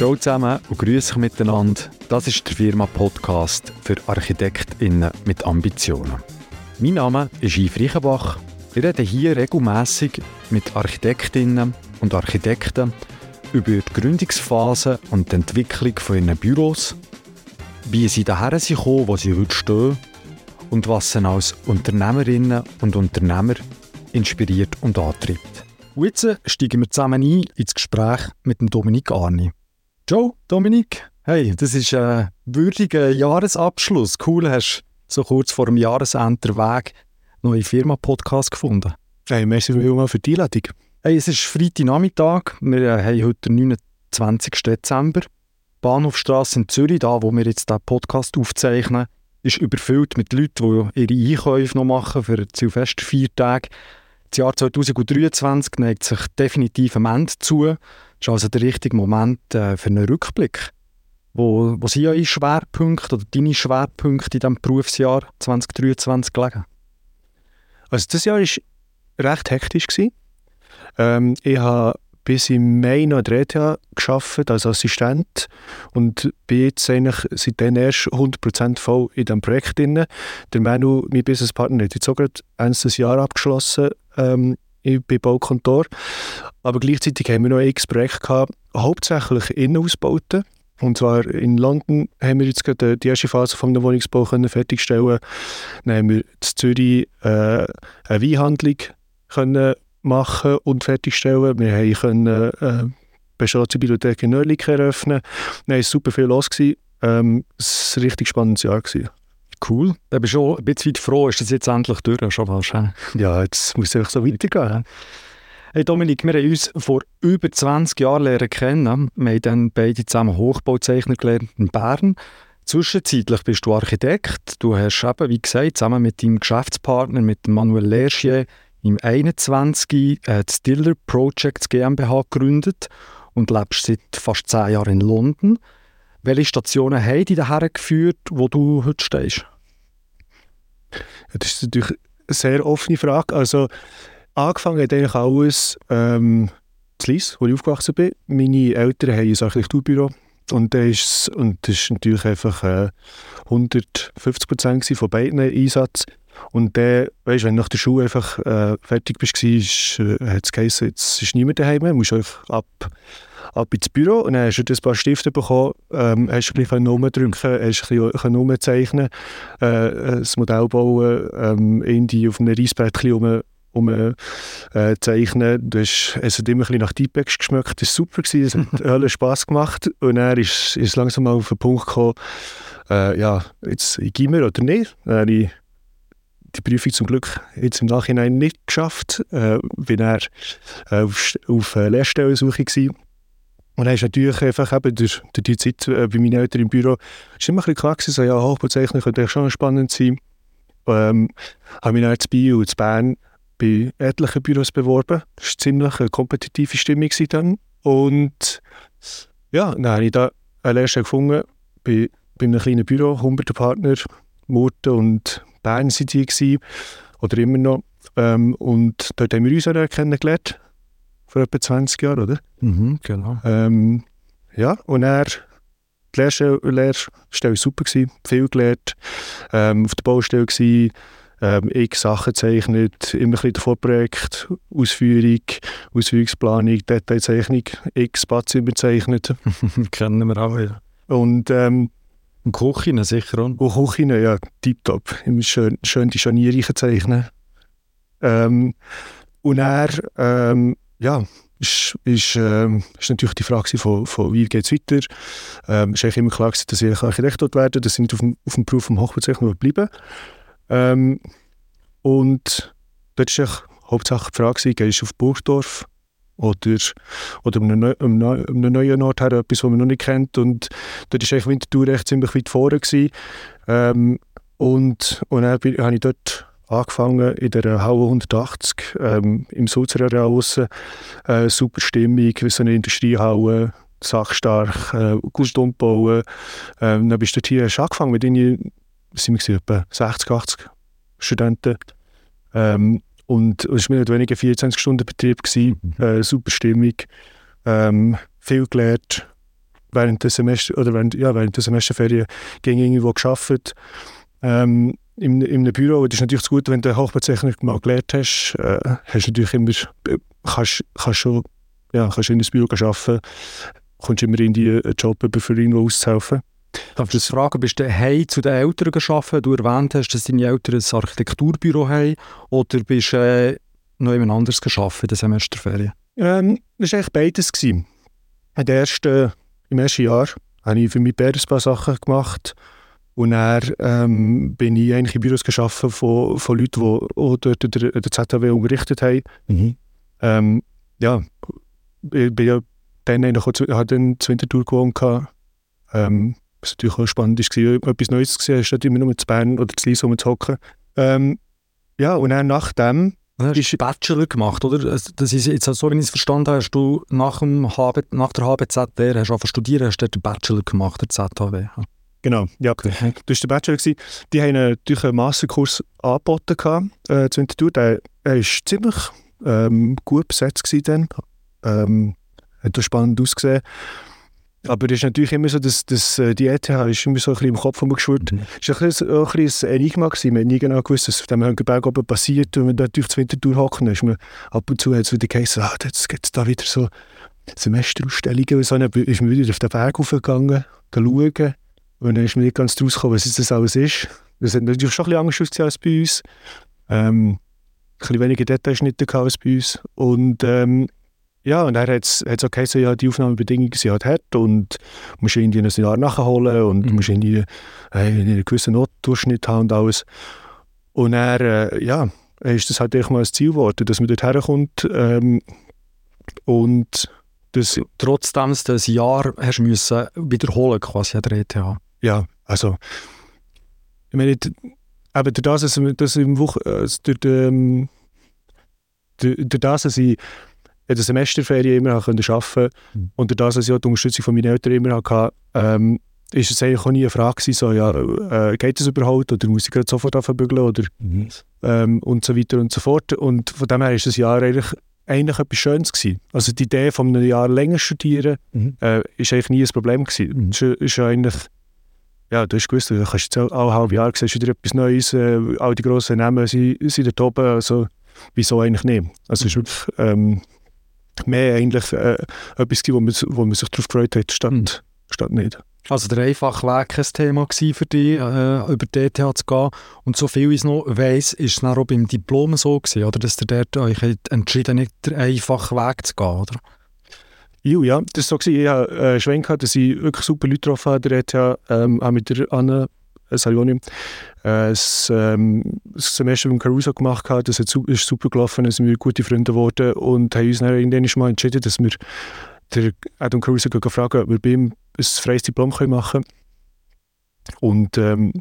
Ciao zusammen und grüße euch miteinander. Das ist der Firma-Podcast für ArchitektInnen mit Ambitionen. Mein Name ist Yves Reichenbach. Wir reden hier regelmässig mit ArchitektInnen und Architekten über die Gründungsphase und die Entwicklung von ihren Büros, wie sie daher sind wo sie heute stehen und was sie als Unternehmerinnen und Unternehmer inspiriert und antreibt. Und jetzt steigen wir zusammen ein ins Gespräch mit Dominik Arni. Ciao, Dominik. Hey, das ist ein würdiger Jahresabschluss. Cool, hast so kurz vor dem Jahresende den Weg neue Firma-Podcast gefunden. Hey, merci vielmals für die Einladung. Hey, es ist Freitagnachmittag. Wir äh, haben heute den 29. Dezember. Die Bahnhofstrasse in Zürich, da wo wir jetzt diesen Podcast aufzeichnen, ist überfüllt mit Leuten, die ihre Einkäufe noch machen für die Silvesterfeiertage. Das Jahr 2023 neigt sich definitiv am Ende zu. Ist also der richtige Moment äh, für einen Rückblick. Wo, wo sind eure Schwerpunkte oder deine Schwerpunkte in diesem Berufsjahr 2023 gelegen? Also das Jahr war recht hektisch. Ähm, ich habe bis im Mai noch an der ETH gearbeitet als Assistent und bin jetzt eigentlich seitdem erst 100% voll in diesem Projekt drin. Der Manu, mein Businesspartner, hat jetzt auch gerade erstes Jahr abgeschlossen ähm, bei Baukontor. Aber gleichzeitig haben wir noch ein Projekt gehabt, hauptsächlich Innenausbauten. Und zwar in London haben wir jetzt gerade die erste Phase von der Wohnungsbau können fertigstellen. Dann haben wir in Zürich äh, eine Weinhandlung können machen und fertigstellen. Wir haben können äh, Bibliothek in Oerlikon eröffnen. Dann war super viel los. Ähm, es war ein richtig spannendes Jahr. Gewesen. Cool. Da bist du ein bisschen froh, ist das jetzt endlich durch, schon fast. Ja, jetzt muss es so weitergehen. Hey Dominik, wir haben uns vor über 20 Jahren lernen kennen. Wir haben dann beide zusammen Hochbauzeichner gelernt in Bern. Zwischenzeitlich bist du Architekt. Du hast eben, wie gesagt, zusammen mit deinem Geschäftspartner, mit Manuel Lerchier, im 21. Äh, die Stiller Projects GmbH gegründet und lebst seit fast 10 Jahren in London. Welche Stationen haben dich daher geführt, wo du heute stehst? Das ist natürlich eine sehr offene Frage. Also, angefangen hat eigentlich alles ähm, zu Lies, wo ich aufgewachsen bin. Meine Eltern haben ein Architekturbüro und das ist, und das ist natürlich einfach äh, 150 Prozent von beiden Einsatz. Und dann, weißt, wenn du nach der Schule einfach äh, fertig bist, äh, hat es geheißen, jetzt ist niemand daheim, du musst einfach ab, ab ins Büro und dann hast du ein paar Stifte bekommen, ähm, hast ein bisschen rumdrücken, hast ein bisschen rumzeichnen, äh, ein Modell bauen, ähm, irgendwie auf einem Reisbrettchen rum, um äh, zeichnen. Du hast, es hat immer ein bisschen nach Deepex geschmeckt. Das war super, es hat Hölle Spass gemacht. Und dann ist es langsam mal auf den Punkt gekommen, äh, ja, jetzt ich gehe mir oder nicht. Dann ich die Prüfung zum Glück jetzt im Nachhinein nicht geschafft. Äh, bin er äh, auf, auf äh, Lehrstellensuche gewesen. Und dann ist natürlich einfach eben durch, durch die Zeit äh, bei meinen Eltern im Büro ist immer ein bisschen klar gewesen, so, ja, Hochbauzeichnen könnte schon spannend sein. Ähm, habe mich dann zu Bio und zu Bern bei etlichen Büros beworben. Das war ziemlich eine kompetitive Stimmung dann. Und ja, dann habe ich da eine Lehrstelle gefunden bei, bei einem kleinen Büro, 100 Partner, Murten und Bern waren die gewesen, oder immer noch. Ähm, und dort haben wir uns auch kennengelernt, vor etwa 20 Jahren, oder? Mhm, genau. Ähm, ja, und er die Lehrstelle, Lehrstelle war super, gewesen, viel gelernt, ähm, auf der Baustelle gewesen, ähm, x Sachen gezeichnet, immer ein bisschen Vorprojekt, Ausführung, Ausführungsplanung, Detailzeichnung, x Badzimmer gezeichnet. Kennen wir auch, ja. Und ähm, und Küchen sicher auch. Und Küchen, ja, tiptop. Immer schön, schön die Scharnierchen zeichnen. Ähm, und er, ähm, ja, ist, ist, ähm, ist natürlich die Frage von, von wie geht es weiter. Ähm, ist eigentlich immer klar dass ich Architekt dort werde, dass ich nicht auf dem, auf dem Beruf vom Hochbauzeichner bleiben ähm, Und dort war hauptsächlich die Frage, gehst du auf Burgdorf oder, oder einen, um einen neuen Ort her, etwas, was man noch nicht kennt. Und dort war Winterthur echt ziemlich weit vorne. Ähm, und, und dann habe ich dort angefangen in der Halle 180 ähm, im Sulzer Areal Äh, super Stimmung, so eine Industriehalle, sachstark, äh, gut umbauen. Ähm, dann bist du hier hast angefangen mit irgendwie, sind wir etwa 60, 80 Studenten. Ähm, und es war mehr oder weniger 24-Stunden-Betrieb, mhm. äh, super Stimmung, ähm, viel gelernt während der Semester oder während, ja, während der Semesterferien ging irgendwo geschafft. Ähm, in, in einem Büro, das ist natürlich Gute, wenn du Hochbezeichnung mal gelernt hast, äh, hast du natürlich immer, äh, kannst, kannst schon, ja, kannst in das Büro arbeiten, kommst immer in die Job für irgendwo auszuhelfen. Darf ich fragen, bist du heim zu den Eltern gearbeitet? Du erwähnt hast, dass deine Eltern ein Architekturbüro haben oder bist du äh, noch jemand anderes gearbeitet in der Semesterferien? Ähm, das war eigentlich beides. Gewesen. Ersten, Im ersten Jahr habe ich für mich ein paar Sachen gemacht. Und dann ähm, bin ich eigentlich in Büros geschaffen von, von Leuten, die auch dort der, der ZHW unterrichtet haben. Mhm. Ähm, ja, ich bin ja dann auch, habe dann zur Wintertour gewohnt. Ähm, was natürlich auch spannend war, etwas Neues zu sehen, statt immer nur zu Bern oder zu Lies rumzuhocken. Ähm, ja, und dann nach dem Du hast Bachelor gemacht, oder? Das ist jetzt so, wie ich es verstanden habe, hast du nach, dem HB, nach der HBZR hast du studieren, hast du den Bachelor gemacht, der ZHW. Genau, ja. Okay. Du warst der Bachelor. Gewesen. Die haben natürlich einen Masterkurs angeboten äh, zu Winterthur. Der war ziemlich ähm, gut besetzt gewesen dann. Ähm, hat spannend ausgesehen. Aber es ist natürlich immer so, dass, dass äh, die ETH ist immer so ein bisschen im Kopf rumgeschwirrt. Mhm. Es war ein, bisschen, auch ein, bisschen ein Enigma. Gewesen. Man hat nie genau gewusst, was auf dem Höngenberg oben passiert. Und wenn man durch die Wintertour hocken, ist man ab und zu hat es wieder geheißen, ah, jetzt gibt es da wieder so Semesterausstellungen. Und so. dann ist man wieder auf den Berg hochgegangen, schauen. Und dann ist man nicht ganz draus gekommen, was das alles ist. Das hat natürlich schon ein bisschen anders ausgesehen als bei uns. Ähm, ein bisschen weniger Detailschnitte als bei uns. Und ähm, ja, und er hat es auch geheißen, ja, die Aufnahmebedingungen sind halt hart und musst irgendwie ein Jahr nachholen und mhm. musst irgendwie äh, einen gewissen Notdurchschnitt haben und alles. Und er, äh, ja, ist das halt echt mal ein Ziel geworden, dass man dort herkommt ähm, und das... Trotzdem, dass du ein Jahr hast müssen wiederholen quasi an der ETH. Ja, also ich meine, eben durch das, dass, dass im Woche, äh, durch, ähm, durch das, dass ich in der Semesterferien immer arbeiten konnte mhm. und durch das, dass ich auch die Unterstützung von meinen Eltern immer hatte, ähm, ist es eigentlich auch nie eine Frage gewesen, so, ja, äh, geht das überhaupt oder muss ich gerade sofort anfangen oder mhm. ähm, und so weiter und so fort. Und von dem her ist das Jahr eigentlich, eigentlich etwas Schönes gewesen. Also die Idee von einem Jahr länger studieren mhm. äh, ist eigentlich nie ein Problem gewesen. Mhm. Ist, ist eigentlich ja, du hast gewusst, du kannst jetzt alle halbe Jahr siehst wieder etwas Neues, äh, all die grossen Namen sind, sind da oben, also wieso eigentlich nicht? Also es ist wirklich ähm, mehr eigentlich äh, etwas, wo man, wo man sich darauf gefreut hat, statt, mhm. statt nicht. Also der einfache Weg kein Thema für dich, äh, über die ETH zu gehen. Und so viel ich noch weiss, ist es auch beim Diplom so gewesen, oder? dass ihr dort euch entschieden nicht den einfachen Weg zu gehen, oder? Jo, ja, das war so. Ich hatte äh, Schwenk, dass ich wirklich super Leute getroffen habe, der ETH, ähm, auch mit der Anne äh, Salioni, äh, das, ähm, das Semester beim Caruso gemacht hat. Das hat, ist super gelaufen, da sind wir gute Freunde geworden und haben uns dann irgendwann mal entschieden, dass wir der Adam Caruso fragen, ob wir bei ihm ein freies Diplom machen können. Und ähm,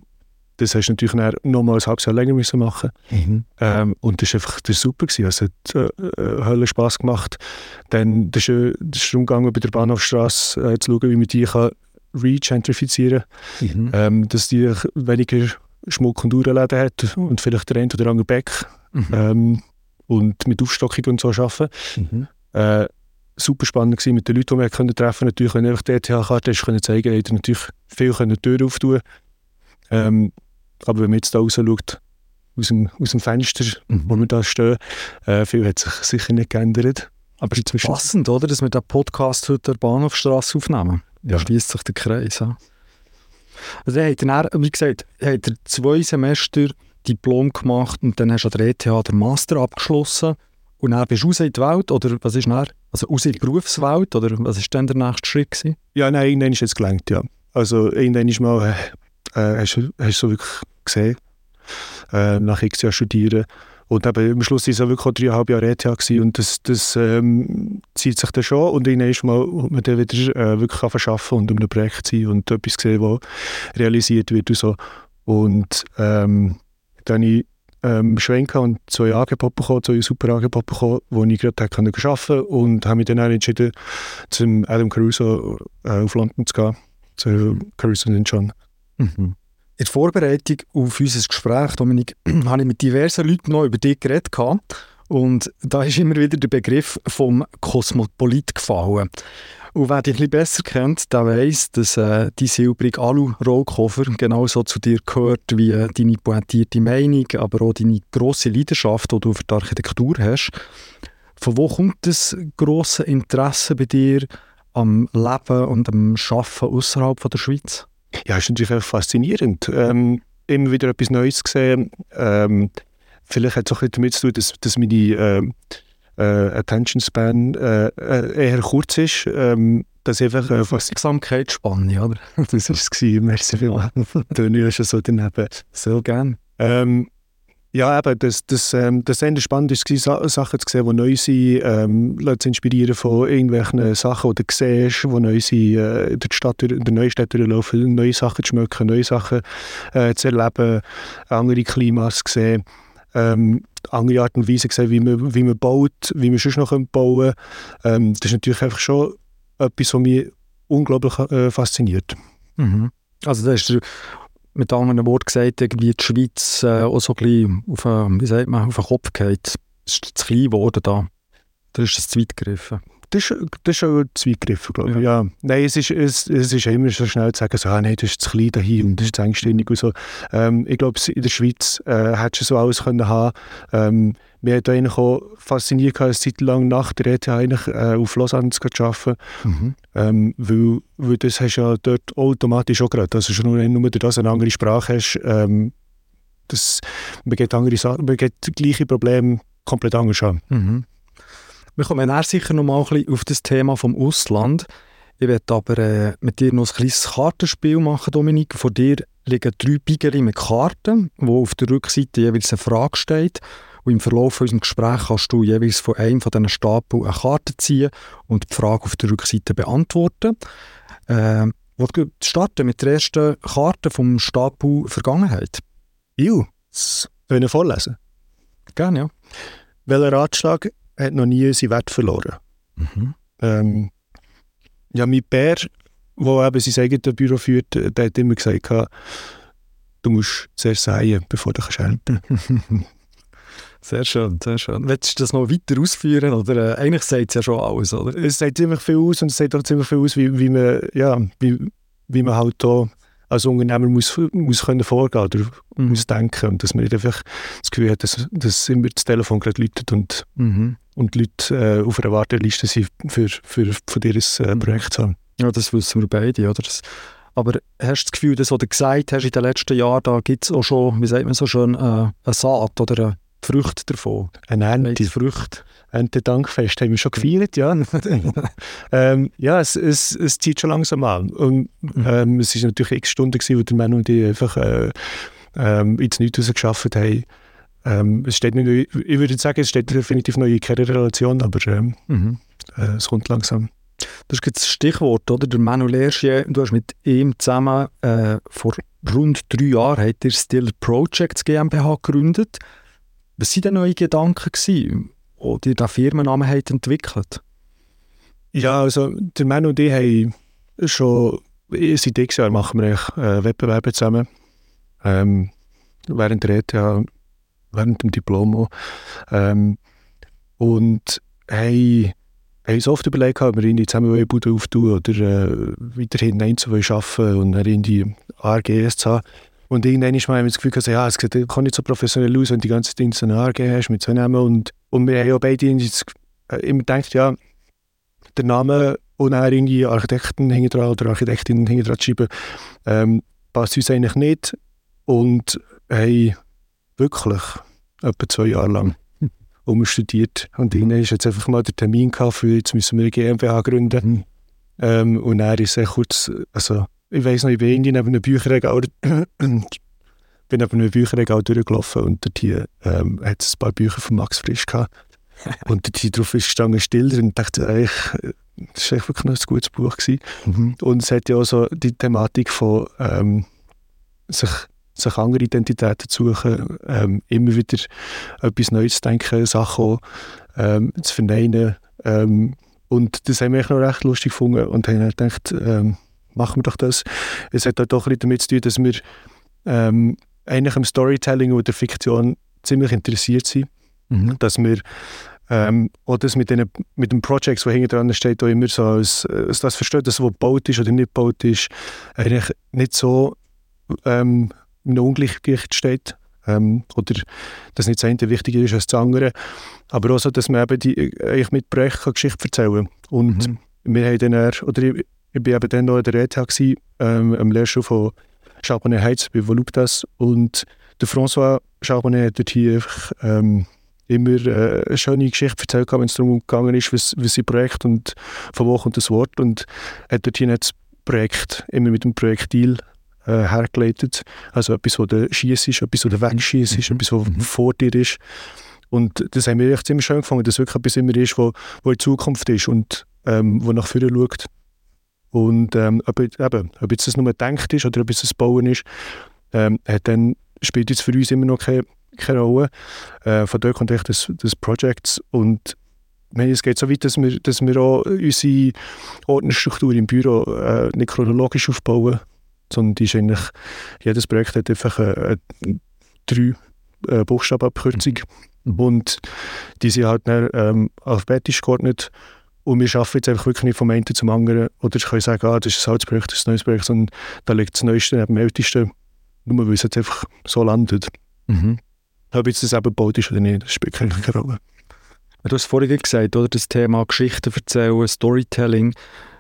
das hast du natürlich noch mal ein halbes Jahr länger müssen machen mhm. ähm, Und das war einfach das super. Gewesen. Es hat äh, äh, Hölle Spass gemacht. Dann das ist, das ist umgegangen, bei der Bahnhofstrasse äh, zu schauen, wie man die kann regentrifizieren. Mhm. Ähm, dass die weniger Schmuck und Uhrenläden hat und vielleicht der eine oder andere Back. Mhm. Ähm, und mit Aufstockung und so arbeiten. Mhm. Äh, super spannend gewesen mit den Leuten, die wir können treffen. Natürlich, wenn du die ETH-Karte hast, können zeigen, hat natürlich viel können Türen auftun ähm, aber wenn man jetzt da raus schaut, aus dem, aus dem Fenster, mhm. wo wir da stehen, äh, viel hat sich sicher nicht geändert. Aber es ist passend, oder, dass wir den Podcast heute der Bahnhofstrasse aufnehmen. Ja. Schließt sich der Kreis an. Also, er hat dann, wie gesagt, hat er zwei Semester Diplom gemacht und dann hast du an der ETH den Master abgeschlossen. Und dann bist du raus in die Welt, oder was ist dann? Also raus in die Berufswelt, oder was war dann der nächste Schritt? Gewesen? Ja, nein, irgendwann ist es gelangt, ja. Also irgendwann ist mal, äh, äh hast, du so wirklich gesehen, äh, nach x Jahren studieren. Und eben, am Schluss war es wirklich auch dreieinhalb Jahre ETH und das, das ähm, zieht sich dann schon und irgendwann ist mal man dann wieder äh, wirklich arbeiten und um ein Projekt sein und etwas sehen, das realisiert wird und so. Und ähm, dann ich ähm, Schwenken und zwei Angebote bekommen, zwei super Angebote bekommen, wo ich gerade arbeiten konnte und habe mich dann entschieden, zum Adam Caruso äh, auf London zu gehen, zu Caruso und John. Mhm. In der Vorbereitung auf unser Gespräch, Dominik, habe ich mit diversen Leuten noch über dich geredet. Und da ist immer wieder der Begriff vom Kosmopolit gefallen. Und wer dich bisschen besser kennt, der weiss, dass äh, die silbrige Alu-Rollkoffer genauso zu dir gehört wie äh, deine pointierte Meinung, aber auch deine grosse Leidenschaft, die du für die Architektur hast. Von wo kommt das grosse Interesse bei dir am Leben und am Arbeiten außerhalb der Schweiz? Ja, ist natürlich auch faszinierend. Ähm, immer wieder etwas Neues gesehen. Ähm, vielleicht hat es auch damit zu tun, dass, dass meine äh, äh, Attention Span äh, äh, eher kurz ist. Ähm, dass einfach äh, Aufmerksamkeitsspanne, oder? das war es. Merci vielmals. Du ja schon so daneben. So gerne. Ähm, ja, eben, das, das, ähm, das Ende spannend war, Sachen zu sehen, die neu sind, ähm, zu inspirieren von irgendwelchen Sachen, die du siehst, die neu sind, äh, in der der neuen Stadt durchlaufen, neue Sachen zu schmecken, neue Sachen äh, zu erleben, andere Klimas zu sehen, ähm, andere Art und Weise sehen, wie man, wie man baut, wie man sonst noch bauen kann. Ähm, das ist natürlich einfach schon etwas, was mich unglaublich äh, fasziniert. Mhm. Also das ist mit anderen Worten gesagt, irgendwie die Schweiz äh, auch so ein bisschen auf, wie sagt man, auf den Kopf geht. Es ist zu klein geworden da. Da ist es zu weit gegriffen. Das ist, das ist schon zu weit gegriffen, glaube ich. Ja. ja. Nein, es ist, es, es ist immer so schnell zu sagen, so, ah, nein, das ist zu klein hier und das ist zu engständig und so. Ähm, ich glaube, in der Schweiz äh, hättest du so alles können haben ähm, mir hat eigentlich auch fasziniert, eine Zeit lang nach der ETH eigentlich, äh, auf Lausanne zu arbeiten. Mhm. Ähm, weil, weil das hast ja dort automatisch auch gerade. Also schon nur, nur dass du eine andere Sprache hast, ähm, das, man geht andere Sachen, man geht gleiche Probleme komplett anders an. Mhm. Wir kommen dann sicher noch mal ein bisschen auf das Thema vom Ausland. Ich werde aber äh, mit dir noch ein kleines Kartenspiel machen, Dominik. Vor dir liegen drei Bigeri mit Karten, wo auf der Rückseite jeweils eine Frage steht. Und im Verlauf unseres Gesprächs kannst du jeweils von einem von diesen Stapeln eine Karte ziehen und die Frage auf der Rückseite beantworten. Äh, wir starten mit der ersten Karte vom Stapel Vergangenheit. Ju, können wir vorlesen? Gerne, ja. Welcher Ratschlag hat noch nie seinen Wert verloren? Mhm. Ähm, ja, mein Bär, der eben sein eigenes Büro führt, der hat immer gesagt, du musst zuerst säen, bevor du ernten kannst. Sehr schön, sehr schön. Willst du das noch weiter ausführen? Oder äh, eigentlich sagt es ja schon alles, oder? Es sagt ziemlich viel aus und es sagt auch ziemlich viel aus, wie, wie, man, ja, wie, wie man halt da als Unternehmer muss, muss können vorgehen oder mhm. muss denken und dass man nicht einfach das Gefühl hat, dass, dass immer das Telefon gerade läutet und, mhm. und die Leute äh, auf einer Warteliste sind, für, für, für dieses äh, Projekt zu haben. Ja, das wissen wir beide, oder? Das, aber hast du das Gefühl, dass was du gesagt hast in den letzten Jahren, da gibt es auch schon, wie sagt man so schön, äh, eine Saat oder eine Früchte davon. Eine Ernte. Früchte. Erntedankfest haben wir schon gefeiert, ja. ähm, ja, es, es, es zieht schon langsam an. Und mhm. ähm, es war natürlich x Stunden, gewesen, wo der Mann und ich einfach äh, ähm, ins Nichts rausgearbeitet haben. Ähm, es steht nicht, ich würde sagen, es steht definitiv noch in keiner Relation, aber ähm, mhm. äh, es kommt langsam. Das ist das Stichwort, oder? Der Manuel Lerchier, du hast mit ihm zusammen äh, vor rund drei Jahren hat ihr Still Projects GmbH gegründet. Was waren denn neue Gedanken, die ihr diesen Firmennamen habt entwickelt Ja, also der Mann und ich haben schon seit x Jahren machen wir äh, Wettbewerbe zusammen. Ähm, während der ETH, während dem Diplom ähm, und haben, haben uns oft überlegt, ob wir in die zusammen Bude auftun oder äh, weiterhin einzeln arbeiten und dann in die ARGS zu haben. Und irgendwann ist man das Gefühl, also, ja, es kann nicht so professionell aus, wenn du die ganze Zeit so eine ARG hast mit so einem. Und, und wir haben ja beide äh, immer gedacht, ja, der Name und auch irgendwie Architekten dran oder Architektinnen hinten dran schreiben, ähm, passt uns eigentlich nicht. Und haben wirklich etwa zwei Jahre lang umstudiert und irgendwann ist jetzt einfach mal der Termin gehabt für jetzt müssen wir eine GmbH gründen. Mhm. ähm, und er ist sehr kurz, also ich weiß noch, ich bin in einem Bücherregal, bin neben einem Bücherregal durchgelaufen und dort hier ähm, hat es ein paar Bücher von Max Frisch gehabt. und dort drauf ist gestanden still und dachte, eigentlich, das war wirklich noch ein gutes Buch gewesen. Mhm. Und es hat ja auch so die Thematik von ähm, sich, sich andere Identitäten zu suchen, ähm, immer wieder etwas Neues zu denken, Sachen ähm, zu verneinen. Ähm, und das haben wir echt noch recht lustig gefunden und haben gedacht, ähm, machen wir doch das. Es hat auch doch ein damit zu tun, dass wir ähm, eigentlich im Storytelling oder der Fiktion ziemlich interessiert sind. Mhm. Dass wir ähm, oder das mit, den, mit den Projects, die hinten dran steht, auch immer so als, als das versteht, dass was gebaut ist oder nicht gebaut ist, eigentlich nicht so ähm, in einem Ungleichgewicht steht. Ähm, oder dass nicht das eine wichtiger ist als das andere. Aber auch so, dass man eben die, eigentlich mit Projekten Geschichte erzählen kann. Und mhm. wir haben dann, oder ich, ich bin eben dann noch in der ETH gewesen, ähm, am Lehrstuhl von Charbonnet Heiz bei Voluptas und der François Charbonnet hat dort hier einfach, ähm, immer äh, eine schöne Geschichte erzählt, wenn es darum gegangen ist, was, was sein Projekt und von wo kommt das Wort und hat dort hier das Projekt immer mit dem Projektil äh, hergeleitet. Also etwas, wo der Schieß ist, etwas, wo der Wegschieß ist, mhm. etwas, was mhm. vor dir ist. Und das haben wir echt ziemlich schön gefunden, dass wirklich etwas immer ist, wo, wo in Zukunft ist und ähm, wo nach vorne schaut. Und ähm, ob, eben, ob jetzt das nur gedacht ist oder ob es das Bauen ist, ähm, hat dann, spielt jetzt für uns immer noch keine, keine Rolle. Äh, von dort kommt echt das, das Project und meine, es geht so weit, dass wir, dass wir auch unsere Ordnerstruktur im Büro äh, nicht chronologisch aufbauen, sondern die ist eigentlich, jedes Projekt hat einfach eine, eine drei äh, Buchstabenabkürzung mhm. und die sind halt dann, ähm, alphabetisch geordnet und wir arbeiten jetzt einfach wirklich nicht vom einen zum anderen oder ich kann sagen, ah, das ist ein altes Projekt, das ist ein neues Projekt, sondern da liegt das Neueste neben dem Ältesten, nur weil es jetzt einfach so landet. Mhm. Ob jetzt das eben gebaut ist oder nicht, das spielt keine Rolle. Du hast vorhin gesagt, oder, das Thema Geschichten erzählen, Storytelling,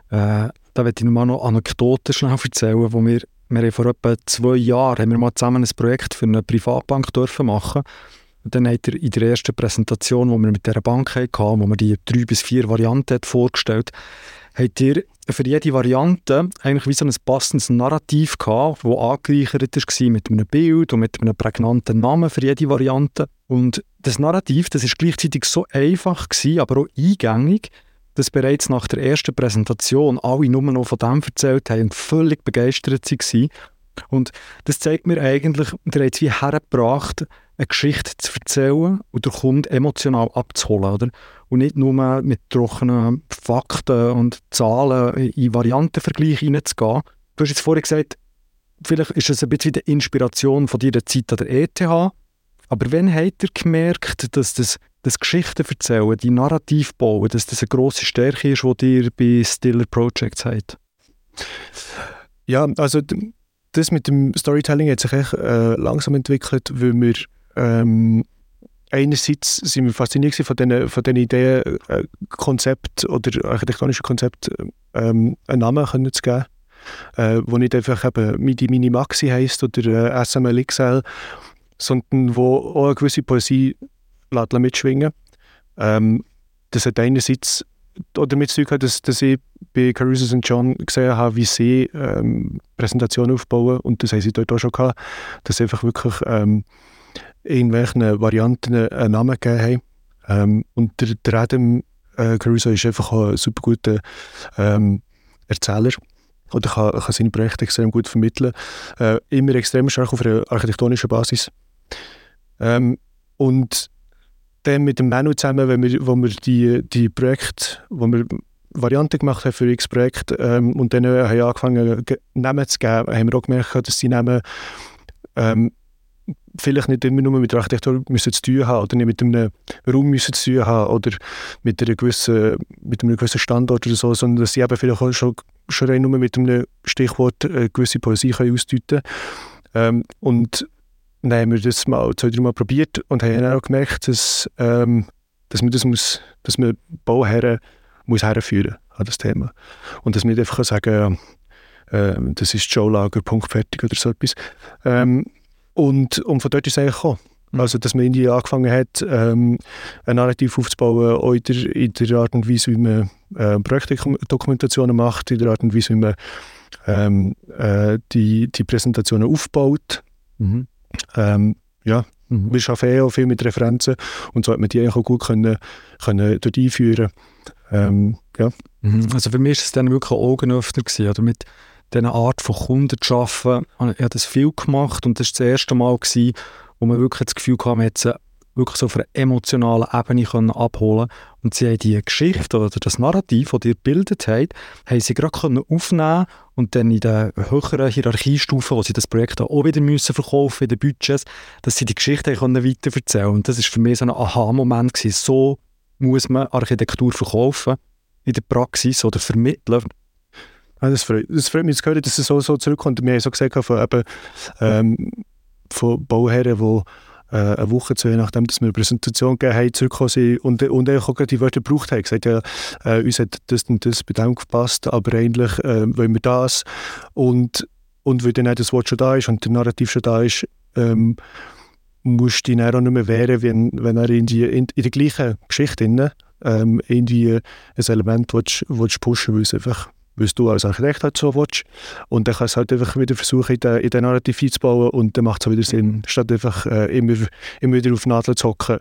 äh, da werde ich noch mal noch Anekdoten schnell erzählen, wo wir, wir vor etwa zwei Jahren haben wir mal zusammen ein Projekt für eine Privatbank dürfen machen dann hat er in der ersten Präsentation, die wir mit dieser Bank hatten, wo wir die drei bis vier Varianten hat vorgestellt habt ihr für jede Variante eigentlich wie so ein passendes Narrativ gehabt, das angereichert war mit einem Bild und mit einem prägnanten Namen für jede Variante. Und das Narrativ, das ist gleichzeitig so einfach gewesen, aber auch eingängig, dass bereits nach der ersten Präsentation alle nur noch von dem erzählt haben und völlig begeistert waren. Und das zeigt mir eigentlich, der hat es wie hergebracht, eine Geschichte zu erzählen und den Kunden emotional abzuholen. Oder? Und nicht nur mit trockenen Fakten und Zahlen in Variantenvergleich hineinzugehen. Du hast jetzt vorhin gesagt, vielleicht ist es ein bisschen die Inspiration von deiner Zeit an der ETH. Aber wann habt ihr gemerkt, dass das, das Geschichten erzählen, die Narrativ bauen, dass das eine grosse Stärke ist, die ihr bei Stiller Projects habt? Ja, also das mit dem Storytelling hat sich echt äh, langsam entwickelt, weil wir ähm, einerseits sind wir fasziniert von diesen, von diesen Ideen, äh, Konzept oder architektonischen Konzept ähm, einen Namen können zu geben, äh, wo nicht einfach eben Midi Mini Maxi heisst oder äh, SML XL, sondern wo auch eine gewisse Poesie mitschwingen ähm, Das hat einerseits damit zu tun, dass, dass ich bei Caruso St. John gesehen habe, wie sie ähm, Präsentationen aufbauen und das haben sie dort auch schon gehabt, dass einfach wirklich ähm, irgendwelchen Varianten einen Namen gegeben haben. Ähm, und der, der Adam äh, Caruso ist einfach ein super guter ähm, Erzähler oder kann, kann seine Projekte extrem gut vermitteln. Äh, immer extrem stark auf einer architektonischen Basis. Ähm, und dann mit dem Manu zusammen, wenn wir, wo wir die, die Projekte, wo wir Varianten gemacht haben für X Projekt ähm, und dann äh, haben angefangen Namen zu geben, haben wir auch gemerkt, dass die Namen ähm, vielleicht nicht immer nur mit der Architektur müssen zu tun haben oder nicht mit einem Raum müssen zu tun haben oder mit, einer gewissen, mit einem gewissen Standort oder so, sondern dass sie eben vielleicht auch schon, schon rein nur mit einem Stichwort eine äh, gewisse Poesie können ausdeuten. Ähm, und dann haben wir das mal zwei, drei Mal probiert und haben dann auch gemerkt, dass, ähm, dass man das muss, dass man Bauherren muss herführen an das Thema. Und dass man nicht einfach sagen äh, das ist Joe Lager, Punkt, fertig oder so etwas. Ähm, und, und von dort ist es eigentlich gekommen. Mhm. Also, dass man irgendwie angefangen hat, ähm, ein Narrativ aufzubauen, auch in der, in der Art und Weise, wie man äh, Projektdokumentationen macht, in der Art und Weise, wie man ähm, äh, die, die Präsentationen aufbaut. Mhm. Ähm, ja, mhm. wir arbeiten eh auch viel mit Referenzen und so hat man die eigentlich auch gut können, können dort einführen ähm, ja. Mhm. Also für mich war es dann wirklich ein Augenöffner gewesen, oder mit dieser Art von Kunden zu arbeiten. Ich habe das viel gemacht und das war das erste Mal, gewesen, wo man wirklich das Gefühl hatte, man hat wirklich so auf einer emotionalen Ebene können abholen Und sie haben die Geschichte oder das Narrativ, das ihr gebildet habt, haben sie gerade können aufnehmen und dann in den höheren Hierarchiestufen, wo sie das Projekt auch wieder müssen verkaufen in den Budgets, dass sie die Geschichte können weiterverzählen Und das ist für mich so ein Aha-Moment. So muss man Architektur verkaufen in der Praxis oder vermitteln. Ja, das, freut, das freut mich zu hören, dass es so, so zurückkommt. Wir haben so gesagt, von, eben, ähm, von Bauherren, die äh, eine Woche, zwei nachdem dass wir eine Präsentation gegeben haben, zurückgekommen sind und, und auch gerade die Wörter gebraucht haben. gesagt, ja, äh, uns hat das und das bei dem gepasst, aber eigentlich äh, wollen wir das. Und, und weil dann auch das Wort schon da ist und der Narrativ schon da ist, ähm, musst du dann auch nicht mehr wehren, wenn, wenn er in, die, in, in der gleichen Geschichte ähm, irgendwie ein Element willst, willst pushen willst, einfach weil du als Architekt halt so willst. Und dann kannst du halt einfach wieder versuchen, in den, in den Narrativ einzubauen und dann macht es wieder Sinn, statt einfach äh, immer, immer wieder auf Nadeln zu hocken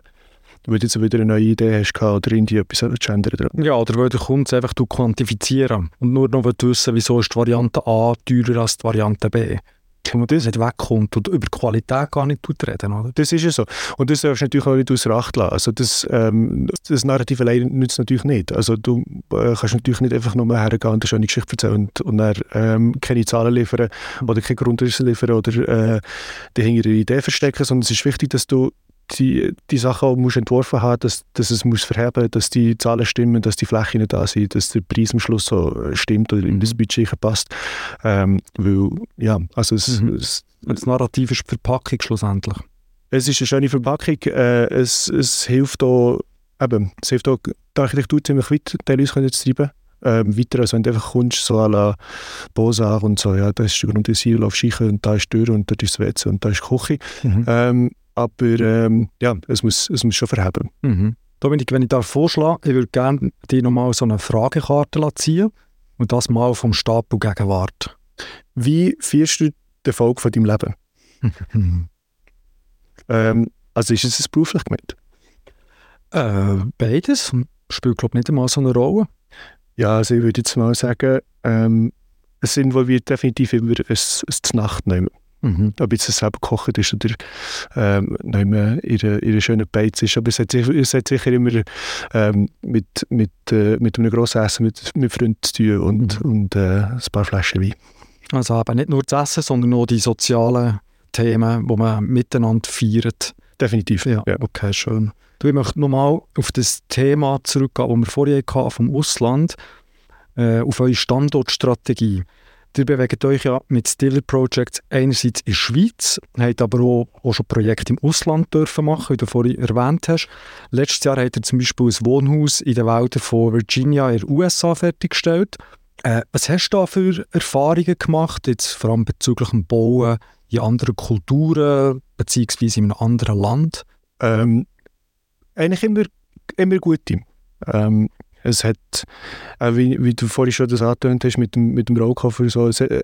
weil du jetzt wieder eine neue Idee hast oder irgendwie etwas ändern. Ja, oder weil der Kunde einfach quantifizieren und nur noch wissen wieso ist die Variante A teurer als die Variante B wo man das nicht wegkommt und über Qualität gar nicht reden. Oder? Das ist ja so. Und das darfst du natürlich auch nicht außer Acht lassen. Also das, ähm, das Narrativ allein nützt natürlich nicht. Also du äh, kannst natürlich nicht einfach nur hergehen und eine schöne Geschichte erzählen und, und dann ähm, keine Zahlen liefern oder keine Grundrisse liefern oder äh, die hinter Idee verstecken, sondern es ist wichtig, dass du die, die Sachen musst entworfen haben, dass, dass es muss verheben, dass die Zahlen stimmen, dass die Flächen da sind, dass der Preis am Schluss so äh, stimmt oder in das Budget passt. Ähm, weil, ja, also es, mhm. es, das Narrativ ist die Verpackung schlussendlich. Es ist eine schöne Verpackung. Äh, es, es hilft auch, eben, es hilft auch, die Architektur ziemlich weit teilweise zu treiben. Ähm, weiter, als wenn du einfach kommst, so à la Bosar und so, ja, da ist der Grund des auf Schichen und da ist die Tür und da ist das WC und da ist die Küche. Mhm. Ähm, aber ähm, ja, es muss, es muss schon verheben. Mhm. Dominik, wenn ich da vorschlage, ich würde gerne dir nochmal so eine Fragekarte ziehen und das mal vom Stapel Gegenwart. Wie führst du den Erfolg von deinem Leben? ähm, also ist es beruflich gemeint? Äh, beides. Spielt, glaube ich, nicht einmal so eine Rolle. Ja, also ich würde jetzt mal sagen, ähm, es involviert definitiv immer ein, ein Nacht nehmen. Mhm. Jetzt es selber gekocht ist oder ähm, nicht mehr ihre, ihre schöne Beiz ist. Aber es hat, es hat sicher immer ähm, mit, mit, äh, mit einem grossen Essen mit, mit Freunden zu tun und, mhm. und äh, ein paar Flaschen Wein. Also aber nicht nur das Essen, sondern auch die sozialen Themen, die man miteinander feiert. Definitiv. Ja, ja. okay, schön. Du, ich möchte nochmal auf das Thema zurückgehen, das wir vorher hatten, vom Ausland, äh, auf eure Standortstrategie. Ihr bewegt euch ja mit Stiller Projects einerseits in der Schweiz, habt aber auch, auch schon Projekte im Ausland dürfen machen, wie du vorhin erwähnt hast. Letztes Jahr habt ihr zum Beispiel ein Wohnhaus in den Wäldern von Virginia in den USA fertiggestellt. Äh, was hast du da für Erfahrungen gemacht, jetzt vor allem bezüglich dem Bauen in anderen Kulturen beziehungsweise in einem anderen Land? Ähm, eigentlich immer, immer gute. Ähm, es hat, auch wie, wie du vorhin schon das angetönt hast mit dem, mit dem Rollkoffer, so, es, äh,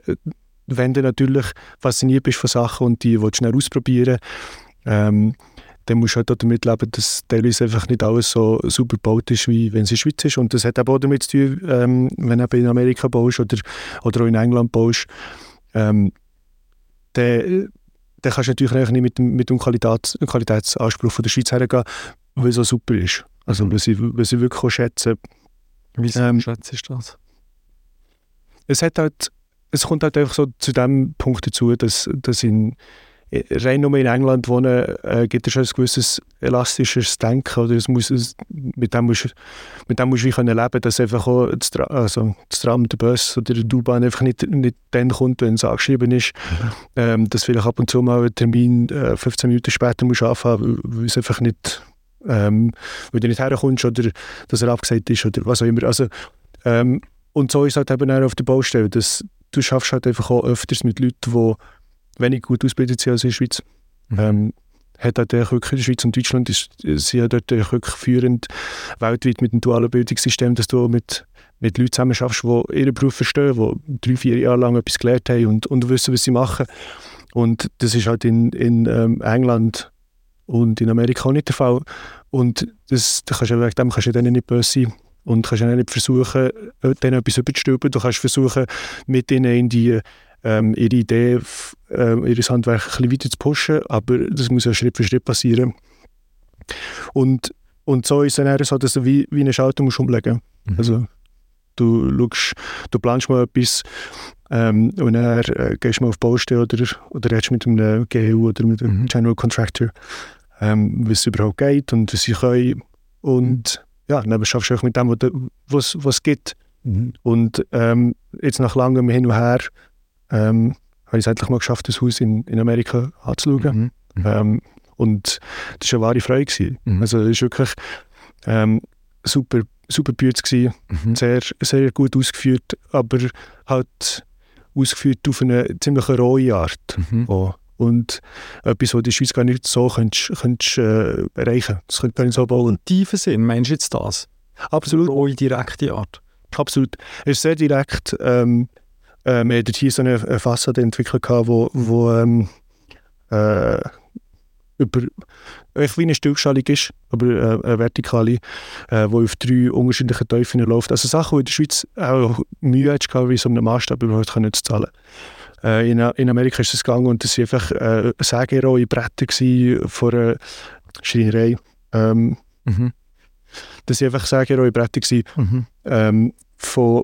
wenn du natürlich fasziniert bist von Sachen und die willst schnell ausprobieren, ähm, dann musst du halt auch damit leben, dass teilweise einfach nicht alles so super gebaut ist, wie wenn es in der Schweiz ist. Und das hat auch damit zu tun, ähm, wenn du in Amerika baust oder, oder auch in England baust, ähm, dann, dann kannst du natürlich nicht mit dem, mit dem Qualitäts, Qualitätsanspruch von der Schweiz hergehen, weil es so super ist. Also, was ich, was ich wirklich schätze. Wie ähm, schätzt du das? Es, hat halt, es kommt halt einfach so zu dem Punkt dazu, dass, dass in, rein nur in England wohnen, äh, gibt es schon ein gewisses elastisches Denken. Oder es muss, es, mit dem musst, mit dem musst du können leben, dass einfach auch das, Tra also das Tram, der Bus oder die U-Bahn einfach nicht, nicht dann kommt, wenn es angeschrieben ist. Mhm. Ähm, dass vielleicht ab und zu mal ein Termin äh, 15 Minuten später muss anfangen, weil es einfach nicht ähm, weil du nicht herkommst oder dass er abgesagt ist oder was auch immer. Also, ähm, und so ist es halt eben auch auf der Baustelle. Dass du schaffst halt einfach auch öfters mit Leuten, die wenig gut ausgebildet sind als in der Schweiz. Mhm. Ähm, hat halt wirklich in der Schweiz und Deutschland ist, sind ja dort wirklich führend weltweit mit dem dualen Bildungssystem, dass du mit, mit Leuten zusammen schaffst, die ihren Beruf verstehen, die drei, vier Jahre lang etwas gelernt haben und, und wissen, was sie machen. Und das ist halt in, in ähm, England und in Amerika auch nicht der Fall. Und das, da kannst du, wegen dem kannst du denen nicht böse sein und kannst auch nicht versuchen, äh, denen etwas überzustülpen. Du kannst versuchen, mit ihnen in die, ähm, ihre Idee, äh, ihr Handwerk ein bisschen weiter zu pushen, aber das muss ja Schritt für Schritt passieren. Und, und so ist es dann so, dass du wie, wie einen Schalter musst umlegen musst. Also du schaust, du planst mal etwas ähm, und dann äh, gehst du mal auf Baustelle oder, oder redest mit einem GU oder mit einem Mhm. General Contractor, ähm, wie es überhaupt geht und was sie können. Und ja, dann schaffst du auch mit dem, was was was es gibt. Mhm. Und ähm, jetzt nach langem Hin und Her ähm, habe ich es endlich mal geschafft, das Haus in, in Amerika anzuschauen. Mhm. Ähm, und das war eine wahre Freude. Gewesen. Mhm. Also es war wirklich ähm, super, super gewesen, Mhm. sehr, sehr gut ausgeführt, aber halt ausgeführt auf eine ziemlich rohe Art. Mhm. auch. Und etwas, was der Schweiz gar nicht so könntest, könntest, äh, erreichen Das könnte gar nicht so bauen. Tiefen Sinn, meinst du jetzt das? Absolut. Rohe, direkte Art. Absolut. Es ist sehr direkt. Ähm, äh, wir hatten hier so eine, eine Fassade entwickelt, gehabt, wo, wo ähm, äh, über, eine Stückschalung ist, aber äh, eine vertikale, äh, wo auf drei unterschiedliche Tiefen läuft. Also Sachen, die in der Schweiz auch Mühe hat, wie so einen Maßstab überhaupt zu zahlen. Äh, in, in Amerika ist das gegangen und das waren einfach äh, sägerohe Bretter von einer Schreinerei. Ähm, Mhm. das waren einfach sägerohe Bretter Mhm. ähm, von,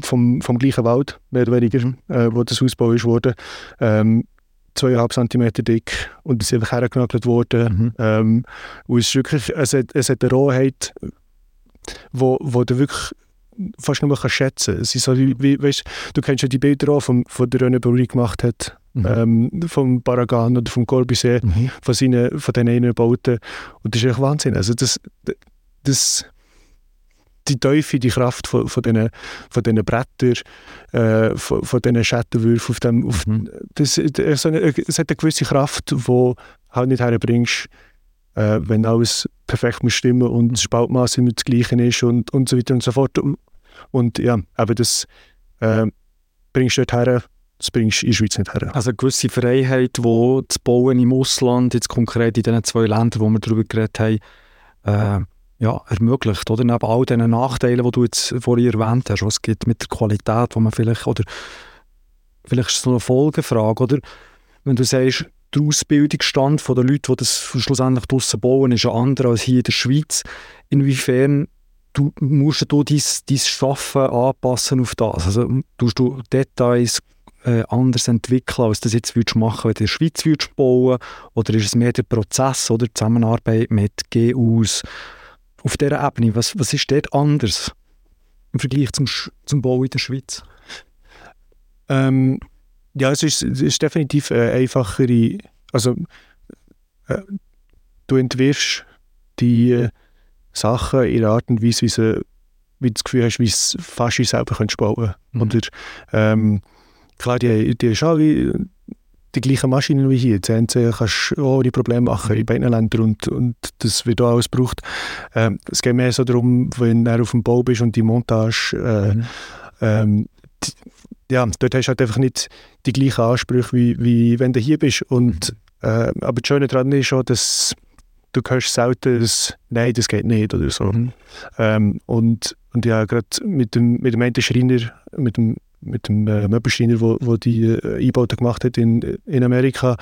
vom, vom gleichen Wald, mehr oder weniger, äh, wo das Hausbau ist worden. Ähm, zweieinhalb Zentimeter dick und es ist einfach hergenagelt worden. Mhm. Ähm, und es ist wirklich, es hat, es hat eine Rohheit, wo, wo du wirklich fast nur kannst schätzen kannst. Es ist so wie, weißt, du kennst ja die Bilder auch, vom, von der René Bruni gemacht hat, Mhm. ähm, vom Baragan oder vom Corbusier, Mhm. von, seinen, von den einen Bauten. Und das ist echt Wahnsinn. Also das, das, die Teufel, die Kraft von, von diesen von diesen Brettern, äh, von, von diesen Schattenwürfen, auf dem, auf, Mhm. das, das, so eine, es hat eine gewisse Kraft, die halt nicht herbringst, äh, wenn alles perfekt muss stimmen und das Spaltmaß immer das gleiche ist und, und so weiter und so fort. Und ja, aber das äh, bringst du dort her, das bringst du in der Schweiz nicht her. Also eine gewisse Freiheit, wo das Bauen im Ausland, jetzt konkret in diesen zwei Ländern, wo wir darüber geredet haben, äh, ja, ermöglicht, oder? Neben all diesen Nachteilen, die du jetzt vorhin erwähnt hast, was es gibt mit der Qualität, wo man vielleicht, oder vielleicht ist es noch eine Folgefrage, oder? Wenn du sagst, der Ausbildungsstand der Leute, die das schlussendlich draussen bauen, ist ein anderer als hier in der Schweiz. Inwiefern du, musst du dein, dein Schaffen anpassen auf das? Also tust du Details äh, anders entwickeln, als du das jetzt würdest machen, wenn du in der Schweiz würdest bauen Oder ist es mehr der Prozess oder die Zusammenarbeit mit GUs auf dieser Ebene? Was, was ist dort anders im Vergleich zum, zum Bau in der Schweiz? Ähm, ja, es ist, es ist definitiv eine einfachere. Also, äh, du entwirfst die äh, Sachen in einer Art und Weise, wie, sie, wie du das Gefühl hast, wie es fast wie selber könntest bauen Mhm. Oder, ähm, klar, die, die ist alle die gleichen Maschinen wie hier. CNC kannst du ohne Probleme machen in beiden Ländern und, und das wird auch alles gebraucht. Ähm, es geht mehr so darum, wenn du auf dem Bau bist und die Montage äh, Mhm. ähm, d- ja, dort hast du halt einfach nicht die gleichen Ansprüche, wie, wie wenn du hier bist. Und, äh, aber das Schöne daran ist schon, dass du hörst selten das «Nein, das geht nicht» oder so. Mhm. Ähm, und, und ja, gerade mit dem, mit dem einen Schreiner, mit dem, mit dem äh, Möbelschreiner, wo, wo die äh, Einbauten gemacht hat in, in Amerika,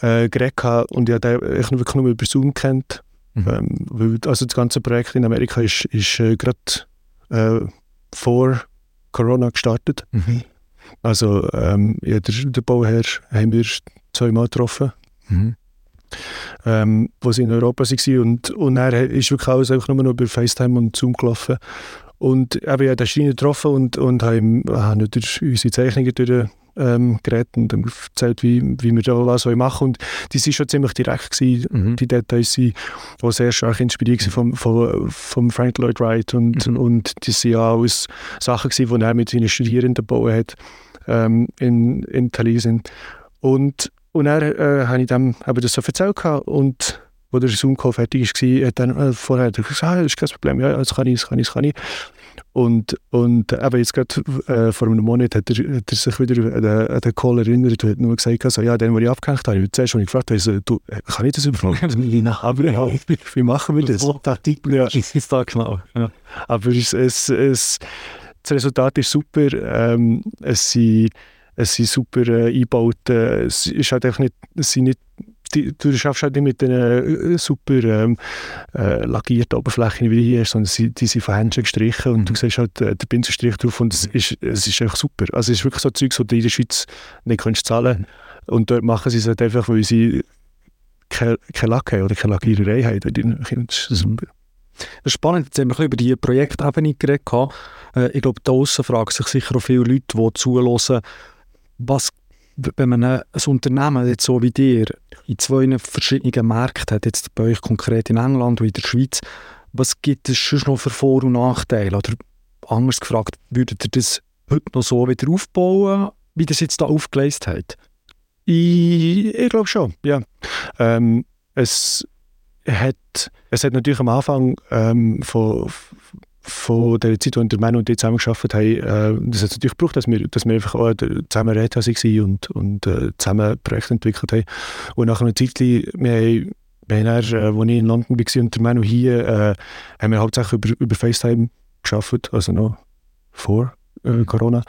äh, geredet und ich habe den echt wirklich nur über Zoom kennt. Mhm. Ähm, weil, also das ganze Projekt in Amerika ist, ist äh, gerade äh, vor Corona gestartet. Mhm. Also ähm, ja, der, der Bauherr haben wir zweimal getroffen, Mhm. Ähm, wo sie in Europa waren. Und, und er ist wirklich alles einfach nur noch über FaceTime und Zoom gelaufen. Und eben, habe den Schreiner getroffen und, und habe ihm nicht durch unsere Zeichnungen durch, ähm, geredet und ihm erzählt, wie, wie wir da was machen. Und die waren schon ziemlich direkt. Gewesen. Mhm. Die Details sind auch sehr stark inspiriert waren vom, vom, vom Frank Lloyd Wright und, Mhm. und das sind ja alles Sachen gewesen, die er mit seinen Studierenden gebaut hat ähm, in, in Thalysien. Und, und dann äh, habe ich dem eben das so erzählt gehabt und wo der Zoom-Call fertig war, hat dann äh, vorher er gesagt, ah, das ist kein Problem, ja, das kann ich, das kann ich, das kann ich. Und, und eben jetzt gerade äh, vor einem Monat hat er, hat er sich wieder an den, an den Call erinnert und hat nur gesagt, also, ja, den, den ich abgehängt habe, ich zuerst, als ich gefragt habe, so, du, äh, kann ich das überhaupt? Aber ja, wie, machen wir das? Ja. Ist da genau. Ja. Aber es, es, es, das Resultat ist super. Ähm, es, sind, es sind super äh, eingebaut. Äh, es, ist halt einfach nicht, es sind nicht die, du schaffst halt nicht mit den äh, super ähm, äh, lackierten Oberflächen, wie hier, sondern sie, die sind von Händchen gestrichen und mhm. du siehst halt äh, den Pinselstrich drauf und es ist, es ist einfach super. Also es ist wirklich so Zeug, das du in der Schweiz nicht kannst zahlen mhm. Und dort machen sie es halt einfach, weil sie keine, keine Lack haben oder keine Lackiererei haben. Das ist super. Spannend, jetzt haben wir über die Projektebene geredet. Äh, ich glaube, da fragen sich sicher auch viele Leute, die zuhören, was, wenn man ein Unternehmen jetzt so wie dir in zwei verschiedenen Märkten hat, jetzt bei euch konkret in England und in der Schweiz, was gibt es schon noch für Vor- und Nachteile? Oder anders gefragt, würdet ihr das heute noch so wieder aufbauen, wie das jetzt da aufgeleistet hat? Ich, ich glaube schon, ja. Ähm, es, hat, es hat natürlich am Anfang ähm, von, von der Zeit, in der Männer und die zusammengearbeitet haben, äh, das hat natürlich gebraucht, dass wir, dass wir einfach auch zusammen Räte waren und, und äh, zusammen Projekte entwickelt haben. Und nach einer Zeit, wir haben, dann, äh, als ich in London war und der Manu hier, äh, haben wir hauptsächlich über, über FaceTime gearbeitet, also noch vor äh, Corona.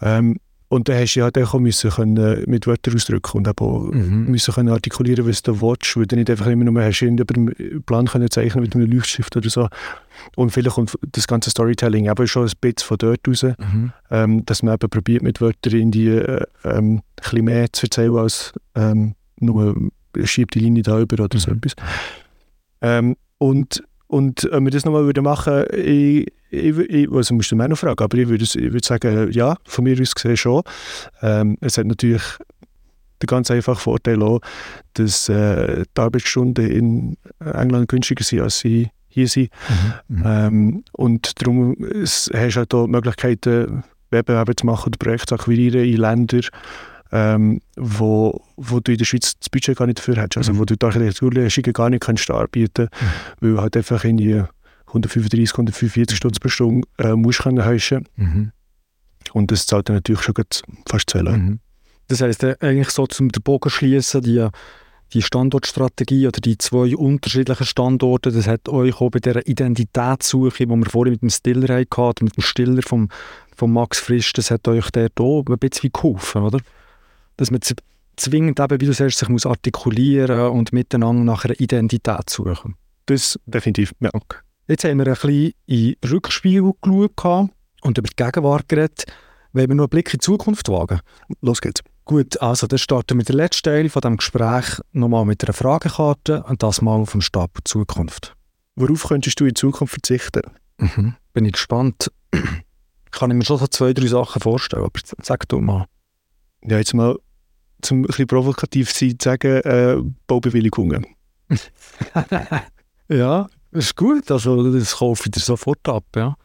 Ähm, und dann hast du ja halt auch müssen können mit Wörtern ausdrücken und auch mhm. müssen können artikulieren, was du willst, weil du nicht einfach immer nur hast über einen Plan können zeichnen mit einem Leuchtstift oder so. Und vielleicht kommt das ganze Storytelling aber schon ein bisschen von dort raus, mhm. ähm, dass man eben probiert, mit Wörtern in die äh, ähm, ein mehr zu erzählen, als ähm, nur schiebt die Linie da über oder mhm. so etwas. Ähm, und und wenn wir das nochmal machen würden, ich, ich, also musst du mich noch fragen, aber ich würde, ich würde sagen, ja, von mir aus gesehen schon. Ähm, es hat natürlich den ganz einfachen Vorteil auch, dass äh, die Arbeitsstunden in England günstiger sind, als sie hier sind. Mhm. mhm. Ähm, und darum hast du halt auch Möglichkeiten, Wettbewerbe zu machen oder Projekte zu akquirieren in Ländern, ähm, wo, wo du in der Schweiz das Budget gar nicht dafür hast. Also mhm. wo du die Architekturleistungen gar nicht kannst anbieten kannst, mhm. weil halt einfach in die 135, 145 Stunden pro Stunde äh, musst können heischen. Mhm. Und das zahlt dann natürlich schon fast zwei Leute. Mhm. Das heisst, äh, eigentlich so zum den Bogen schließen, die, die Standortstrategie oder die zwei unterschiedlichen Standorte, das hat euch auch bei dieser Identitätssuche, die wir vorhin mit dem Stiller hatten, mit dem Stiller vom, vom Max Frisch, das hat euch dort auch ein bisschen geholfen, oder? dass man zwingend eben, wie du sagst, sich muss artikulieren und miteinander nach einer Identität suchen. Das definitiv, ja. Jetzt haben wir ein bisschen in Rückspiegel geschaut und über die Gegenwart geredet. Wollen wir noch einen Blick in die Zukunft wagen? Los geht's. Gut, also dann starten wir mit dem letzten Teil von diesem Gespräch nochmal mit einer Fragekarte und das mal vom Stab Zukunft. Worauf könntest du in Zukunft verzichten? Mhm. Bin ich gespannt. Kann ich mir schon so zwei, drei Sachen vorstellen, aber sag du mal ja, jetzt mal zum ein bisschen provokativ sein, zu sagen, äh, Baubewilligungen. ja, das ist gut. Also, das kaufe ich dir sofort ab, ja.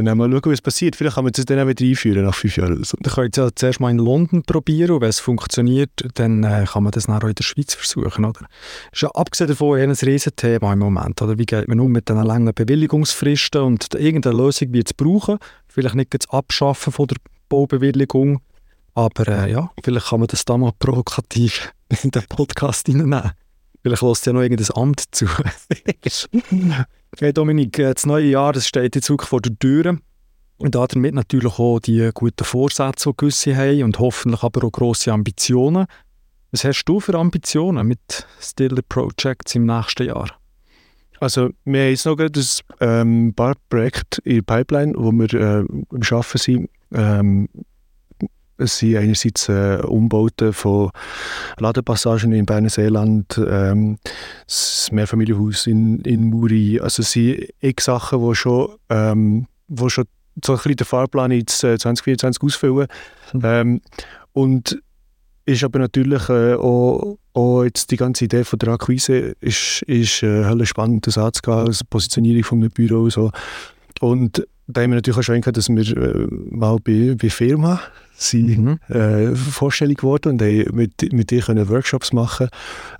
Und dann mal schauen, was passiert. Vielleicht kann man das dann auch wieder einführen nach fünf Jahren oder so. Dann könnt ihr ja zuerst mal in London probieren und wenn es funktioniert, dann äh, kann man das dann auch in der Schweiz versuchen, oder? Ist ja abgesehen davon ein Riesenthema im Moment, oder? Wie geht man um mit diesen langen Bewilligungsfristen und irgendeine Lösung wird es brauchen. Vielleicht nicht das Abschaffen von der Baubewilligung, aber äh, ja, vielleicht kann man das da mal provokativ in den Podcast hineinnehmen. Vielleicht lässt ja noch irgendein Amt zu. hey Dominik, das neue Jahr das steht jetzt wirklich vor der Tür. Und damit natürlich auch die guten Vorsätze, die gewisse haben und hoffentlich aber auch grosse Ambitionen. Was hast du für Ambitionen mit Stiller Projects im nächsten Jahr? Also wir haben jetzt noch ein ähm, paar Projekte in der Pipeline, wo wir äh, am Arbeiten sind. Ähm, es sind einerseits äh, Umbauten von Ladepassagen in Berner Seeland, ähm, das Mehrfamilienhaus in, in Muri. Also es sind x Sachen, die schon, ähm, wo schon so ein bisschen den Fahrplan jetzt äh, 2024 ausfüllen. Mhm. Ähm, und ist aber natürlich äh, auch, auch, jetzt die ganze Idee von der Akquise ist, ist äh, spannend, das anzugehen, also Positionierung von einem Büro und so. Und da haben wir natürlich auch schon dass wir äh, mal bei, bei Firma sind mhm. äh, vorstellig geworden und haben mit, mit dir können Workshops machen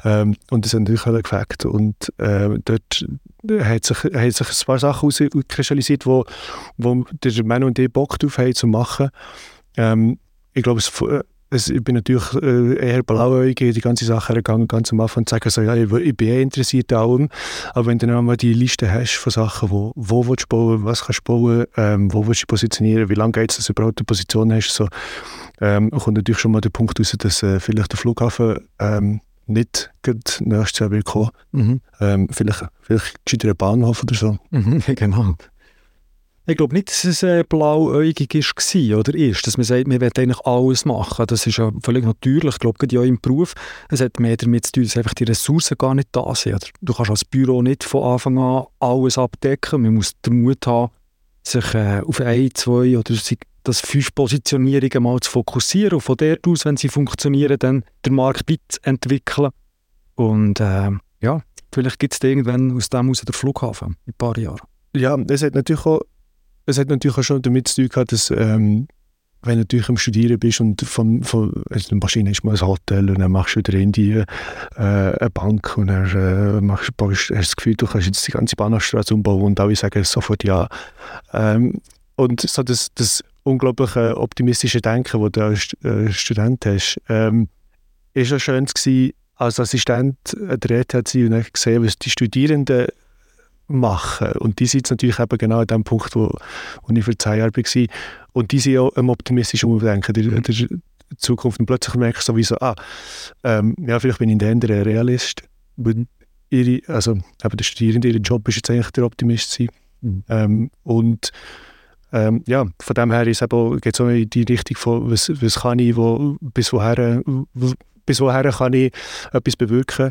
ähm, und das hat natürlich alle gefällt und äh, dort hat sich, hat sich ein paar Sachen herauskristallisiert, wo, wo der Mann und ich Bock drauf haben zu machen. Ähm, ich glaube, es also ich bin natürlich äh, eher blauäugig die ganze Sache gegangen, ganz am Anfang zu sagen, so, ja, ich, ich bin eh interessiert an allem, aber wenn du dann einmal die Liste hast von Sachen, wo, wo willst du bauen, was kannst du bauen, ähm, wo willst du positionieren, wie lange geht es, dass du überhaupt eine Position hast, so, ähm, kommt natürlich schon mal der Punkt raus, dass äh, vielleicht der Flughafen ähm, nicht nächstes Jahr will kommen. Mhm. Ähm, vielleicht, vielleicht gescheiter ein Bahnhof oder so. Mhm, genau. Ich glaube nicht, dass es äh, blauäugig war oder ist, dass man sagt, man will eigentlich alles machen. Das ist ja völlig natürlich. Ich glaube, ja im Beruf, es hat mehr damit zu tun, dass einfach die Ressourcen gar nicht da sind. Du kannst als Büro nicht von Anfang an alles abdecken. Man muss den Mut haben, sich äh, auf ein, zwei oder das fünf Positionierungen mal zu fokussieren und von dort aus, wenn sie funktionieren, dann den Markt entwickeln. Und äh, ja, vielleicht gibt es irgendwann aus dem aus den Flughafen in ein paar Jahren. Ja, es hat natürlich auch es hat natürlich auch schon damit zu tun gehabt, dass ähm, wenn du natürlich am Studieren bist und von, von also Maschine ist mal ein Hotel und dann machst du wieder in die äh, eine Bank und dann äh, machst, hast du das Gefühl, du kannst jetzt die ganze Bahnhofstraße umbauen und alle sagen sofort ja. Ähm, und so das, das unglaubliche optimistische Denken, das du als äh, Student hast, ähm, ist ja schön gewesen, als Assistent an der ETH zu sein und gesehen, was die Studierenden machen. Und die sind natürlich eben genau an dem Punkt, wo, wo ich für zehn Jahre war. Und die sind auch am optimistischen Umdenken der, mhm. der Zukunft. Und plötzlich merkst du sowieso, ah, ähm, ja, vielleicht bin ich in der Realist. Ihre, also eben der Studierende, ihr Job ist jetzt eigentlich der Optimist sein. Mhm. Ähm, und ähm, ja, von dem her geht es auch in die Richtung von, was, was kann ich, wo, bis woher, bis woher kann ich etwas bewirken.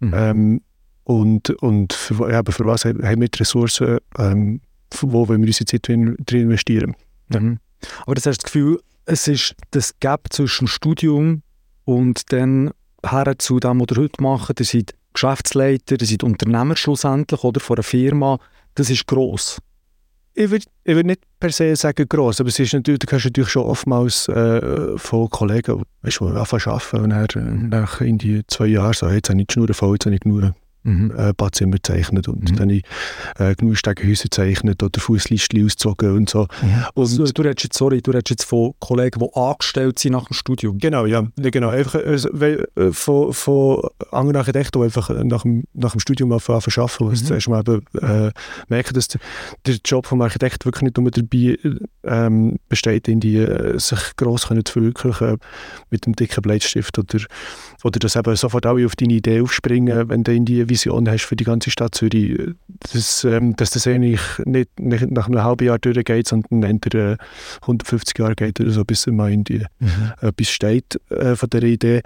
Mhm. Ähm, und, und für, ja, für was haben wir die Ressourcen, ähm, wo wollen wir unsere Zeit drin, investieren. Mhm. Aber das hast das Gefühl, es ist das Gap zwischen Studium und dann her zu dem, was ihr heute macht. Ihr seid Geschäftsleiter, ihr seid Unternehmer schlussendlich oder von einer Firma. Das ist gross. Ich würde würd nicht per se sagen gross, aber es ist natürlich, du kannst natürlich schon oftmals äh, von Kollegen, weißt du, anfangen zu arbeiten und dann, nach in die zwei Jahren so, jetzt habe ich die Schnur voll, jetzt habe ich nur mhm. äh, Badzimmer gezeichnet und mhm. dann habe ich äh, genug Stegenhäuser gezeichnet oder Fußlisten ausgezogen und so. Mhm. Und so, du redest jetzt, sorry, du redest jetzt von Kollegen, die angestellt sind nach dem Studium? Genau, ja. genau. Einfach, also, weil, äh, von, von anderen Architekten, die einfach nach dem, nach dem Studium anfangen zu arbeiten, mhm. zuerst mal eben, äh, merken, dass der, der Job des Architekten wirklich nicht nur dabei ähm, besteht, in die, äh, sich gross können zu verwirklichen mit dem dicken Bleistift oder, oder dass eben sofort alle auf deine Idee aufspringen, wenn du in die Vision hast für die ganze Stadt Zürich, dass, ähm, dass das eigentlich nicht, nicht, nach einem halben Jahr durchgeht, sondern entweder äh, 150 Jahre geht oder so, bis mal in die, mhm. etwas steht äh, von der Idee.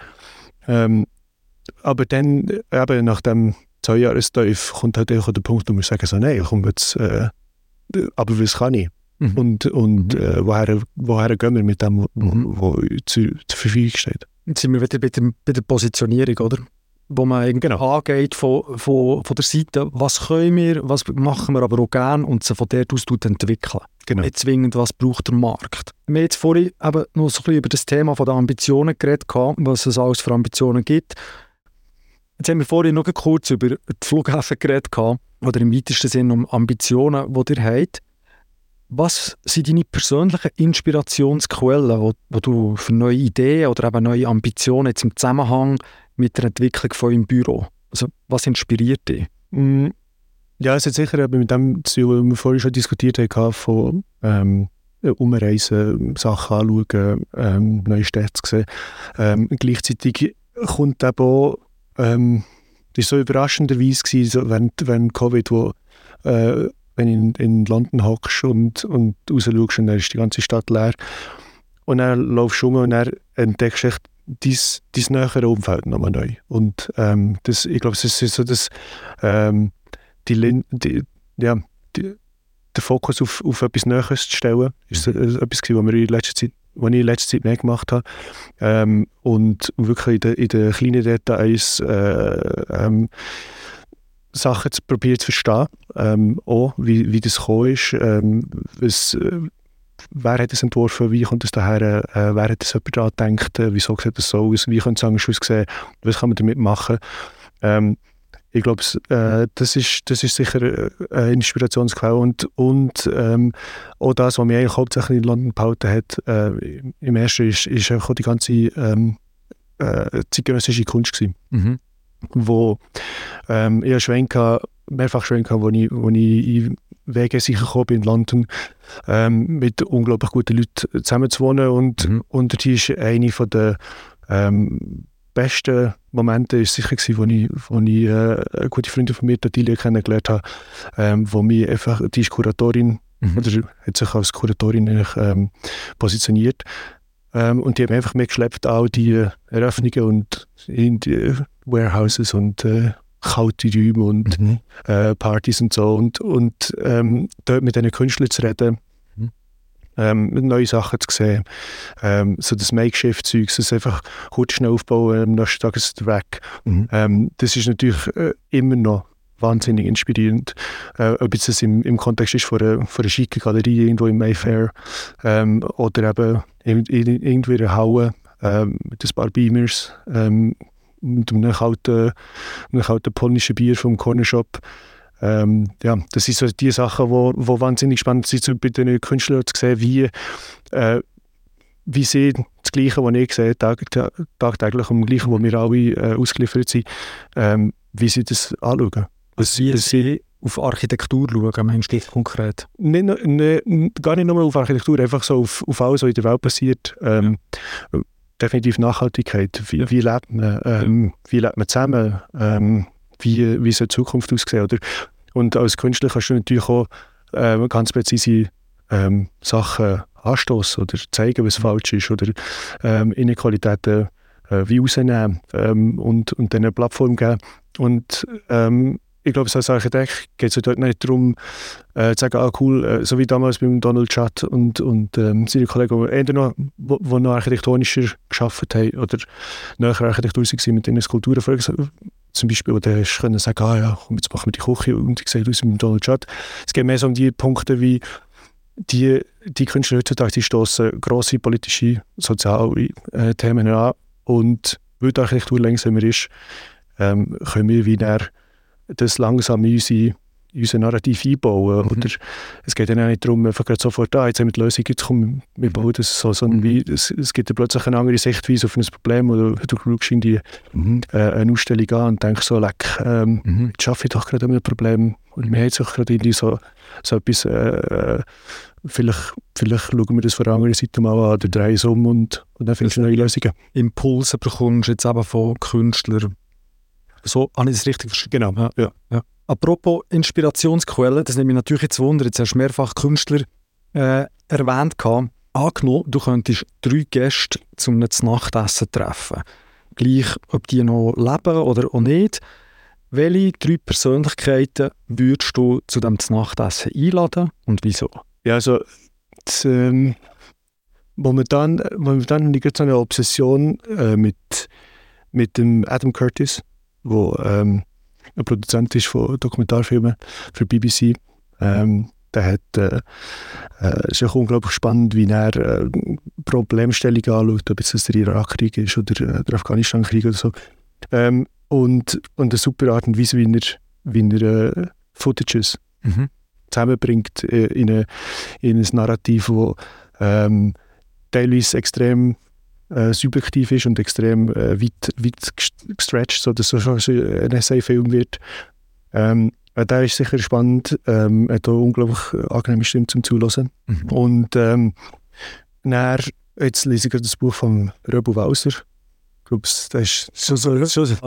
Ähm, aber dann, eben nach dem zwei Jahrestief, kommt halt auch der Punkt, wo wir sagen, so, nein, komm jetzt, äh, aber was kann ich? Mhm. Und, und mhm. äh, woher, woher gehen wir mit dem, was mhm. zur Verfügung steht? Jetzt sind wir wieder bei der, bei der Positionierung, oder? Wo man genau. angeht von, von, von der Seite, was können wir, was machen wir aber auch gerne und sie von dort aus entwickeln. Genau. Nicht zwingend, was braucht der Markt. Wir haben jetzt vorhin eben noch so ein bisschen über das Thema von der Ambitionen geredet, was es alles für Ambitionen gibt. Jetzt haben wir vorhin noch kurz über die Flughäfen geredet, oder im weitesten Sinne um Ambitionen, die ihr habt. Was sind deine persönlichen Inspirationsquellen, wo, wo du für neue Ideen oder eben neue Ambitionen jetzt im Zusammenhang mit der Entwicklung von eurem Büro? Also, was inspiriert dich? Mm, ja, es hat sicher mit dem zu tun, was wir vorhin schon diskutiert haben, von ähm, Umreisen, Sachen anschauen, ähm, neue Städte sehen. Ähm, gleichzeitig kommt eben auch, ähm, das war so überraschenderweise gewesen, so während, während Covid, wo äh, wenn in, in London hockst und, und raus schaust dann ist die ganze Stadt leer. Und dann laufst du um und dann entdeckst du echt dein, dein nähere Umfeld nochmal neu. Und ähm, das, ich glaube, es ist so, dass ähm, die, die, ja, die, den Fokus auf, auf etwas Näheres zu stellen, ist äh, etwas, was wir in letzter Zeit was ich in letzter Zeit mehr gemacht habe. Ähm, und wirklich in den, in kleinen Details äh, ähm, Sachen zu probieren zu verstehen. Ähm, auch, wie, wie das gekommen ist. Ähm, was, äh, wer hat es entworfen, wie kommt es daher, äh, wer hat es jemand daran gedacht, äh, wieso sieht das so aus, wie könnte es anders aussehen, was kann man damit machen. Ähm, ich glaube, äh, das, ist, das ist sicher äh, eine Inspirationsquelle und, und ähm, auch das, was mich eigentlich hauptsächlich in London behalten hat, äh, im ersten ist, ist auch die ganze ähm, äh, zeitgenössische Kunst gewesen. Mhm. Wo ähm, ich Schwenk mehrfach Schwenk wo ich, wo ich in Wege sicher gekommen bin in London, ähm, mit unglaublich guten Leuten zusammenzuwohnen und, mhm. und die ist eine von der ähm, besten Momente war sicher, gewesen, wo ich, wo ich äh, eine gute Freundin von mir, Tatilia, kennengelernt habe, ähm, wo mich einfach, die ist Kuratorin, mhm. oder hat sich als Kuratorin ähm, positioniert. Ähm, und die haben einfach mitgeschleppt, all die Eröffnungen und in die Warehouses und äh, kalte Räume und mhm. äh, Partys und so. Und, und ähm, dort mit diesen Künstlern zu reden, ähm, neue Sachen zu sehen. Ähm, so das Makeshift-Zeug, das einfach kurz schnell aufbauen, am nächsten Tag ist es weg. Mhm. Ähm, das ist natürlich äh, immer noch wahnsinnig inspirierend. Äh, ob jetzt das im, im Kontext ist von einer, von einer schicken Galerie irgendwo im Mayfair ähm, oder eben in, in, irgendwie in einer Halle ähm, mit ein paar Und einem kalten, einem kalten polnischen Bier vom Corner Shop. Ähm, ja, das sind so die Sachen, die wo, wo wahnsinnig spannend sind, so bei den Künstlern zu sehen, wie, äh, wie sie das Gleiche, was ich sehe, tag, tagtäglich, und das Gleiche, was wir alle äh, ausgeliefert sind, ähm, wie sie das anschauen. Was, wie sie auf Architektur schauen, meinst du konkret? Nicht, nicht, gar nicht nur auf Architektur, einfach so auf, auf alles, was in der Welt passiert. Ähm, ja. Definitiv Nachhaltigkeit. Wie, wie, lebt man? Ähm, wie lebt man zusammen? Ähm, wie, wie soll die Zukunft aussehen? Oder? Und als Künstler kannst du natürlich auch äh, ganz präzise ähm, Sachen anstoßen oder zeigen, was falsch ist oder ähm, Inequalitäten äh, wie rausnehmen ähm, und, und dann eine Plattform geben. Und ähm, ich glaube, als Architekt geht es dort nicht darum, äh, zu sagen, ah cool, äh, so wie damals beim Donald Judd und, und ähm, seine Kollegen, die noch, wo, wo noch architektonischer geschafft haben oder näher Architektur waren mit ihren Skulpturen, zum Beispiel, wo du können sagen, ah ja, komm, jetzt machen wir die Küche und ich sehe aus mit Donald Judd. Es geht mehr so um die Punkte wie die, die Künstler heutzutage, die stoßen grosse politische, soziale äh, Themen an und weil die Architektur langsamer ist, ähm, können wir wieder das langsam in unsere, unser Narrativ einbauen. Mhm. Oder es geht dann auch nicht darum, einfach sofort, ah, jetzt haben wir die Lösung, jetzt kommen wir bauen das so, sondern mhm. wie, es, es gibt plötzlich eine andere Sichtweise auf ein Problem oder du schaust in die, mhm. äh, eine Ausstellung an und denkst so, leck, ähm, mhm. jetzt schaffe ich doch gerade ein Problem und wir haben jetzt gerade irgendwie so, so etwas, äh, äh, vielleicht, vielleicht schauen wir das von der anderen Seite mal an oder drehen es um und, und dann findest du neue Lösungen. Impulse bekommst du jetzt eben von Künstlern, so habe ich das richtig verstanden? Genau, ja. ja. Apropos Inspirationsquellen, das nimmt mich natürlich jetzt Wunder, jetzt hast du mehrfach Künstler äh, erwähnt. Gehabt. Angenommen, du könntest drei Gäste zum Nachtessen treffen. Gleich, ob die noch leben oder auch nicht. Welche drei Persönlichkeiten würdest du zu dem Nachtessen einladen und wieso? Ja, also das, ähm, momentan, momentan liegt so eine Obsession äh, mit, mit dem Adam Curtis der ähm, ein Produzent ist von Dokumentarfilmen für BBC. Ähm, der hat, äh, äh, ist auch unglaublich spannend, wie er äh, Problemstellungen anschaut, ob es der Irakkrieg ist oder äh, der Afghanistan-Krieg oder so. Ähm, und, und eine super Art und Weise, wie er, wie er äh, Footages mhm. zusammenbringt äh, in, eine, in ein Narrativ, das ähm, teilweise extrem äh, subjektiv ist und extrem äh, weit, weit gestretched, sodass es schon ein Essay-Film wird. Ähm, äh, der ist sicher spannend, ähm, hat auch unglaublich angenehme Stimme zum Zuhören. Mhm. Und ähm, dann, jetzt lese ich das Buch von Röbu Walser, glaube, das ist schon, so, schon,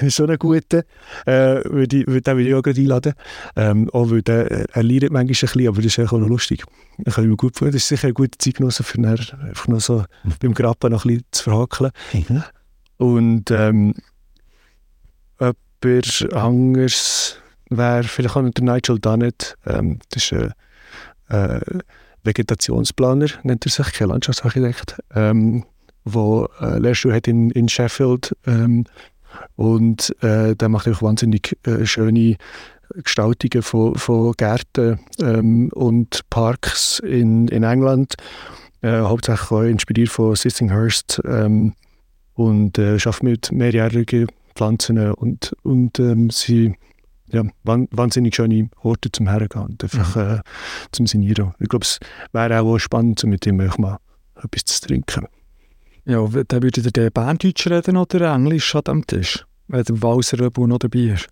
schon, ein guter. Äh, würde ich, würde, den würde ich auch gerade einladen. Ähm, auch weil der, er leidet manchmal ein bisschen, aber das ist auch noch lustig. Das kann ich mir gut vorstellen. Das ist sicher eine gute Zeitgenosse für ihn, einfach noch so mhm. beim Grappen noch ein bisschen zu verhakeln. Mhm. Und ähm, jemand anderes wäre vielleicht auch der Nigel Dunnett. Ähm, das ist ein äh, Vegetationsplaner, nennt er sich, kein Landschaftsarchitekt. Ähm, der äh, Lehrstuhl hat in, in Sheffield. Ähm, und äh, der macht auch wahnsinnig äh, schöne Gestaltungen von, von Gärten ähm, und Parks in, in England. Äh, hauptsächlich auch inspiriert von Sissinghurst ähm, und äh, schafft mit mehrjährigen Pflanzen und, und ähm, sie ja, wahnsinnig schöne Orte zum Hergehen und einfach mhm. äh, zum Sinieren. Ich glaube, es wäre auch spannend, mit ihm mal etwas zu trinken. Ja, dann würde der Berndeutsch reden oder Englisch an dem Tisch, wenn der Walser noch dabei ist.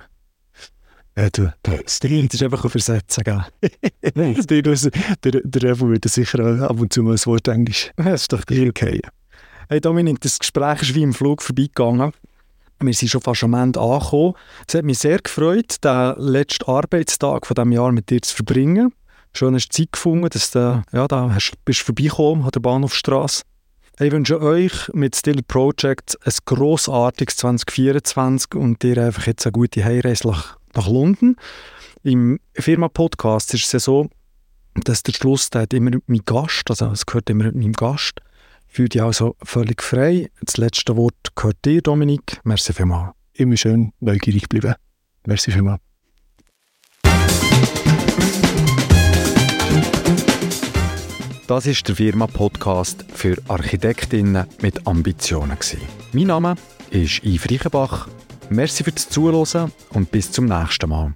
Ja, du, das ist einfach übersetzen, gell? der, der, der Revo würde sicher ab und zu mal ein Wort Englisch. Das ist doch okay. Hey Dominik, das Gespräch ist wie im Flug vorbeigegangen. Wir sind schon fast am Ende angekommen. Es hat mich sehr gefreut, den letzten Arbeitstag von diesem Jahr mit dir zu verbringen. Schön hast du Zeit gefunden, dass du ja, da hast, bist vorbeigekommen an der Bahnhofstrasse. Ich wünsche euch mit Still Project ein grossartiges 2024 und dir einfach jetzt eine gute Heimreise nach, London. Im Firma-Podcast ist es ja so, dass der Schluss der hat immer mein Gast, also es gehört immer meinem Gast, fühlt dich also völlig frei. Das letzte Wort gehört dir, Dominik. Merci vielmals. Immer schön neugierig bleiben. Merci vielmals. Das ist der Firma-Podcast für Architektinnen mit Ambitionen. Mein Name ist Yves Reichenbach. Merci fürs Zuhören und bis zum nächsten Mal.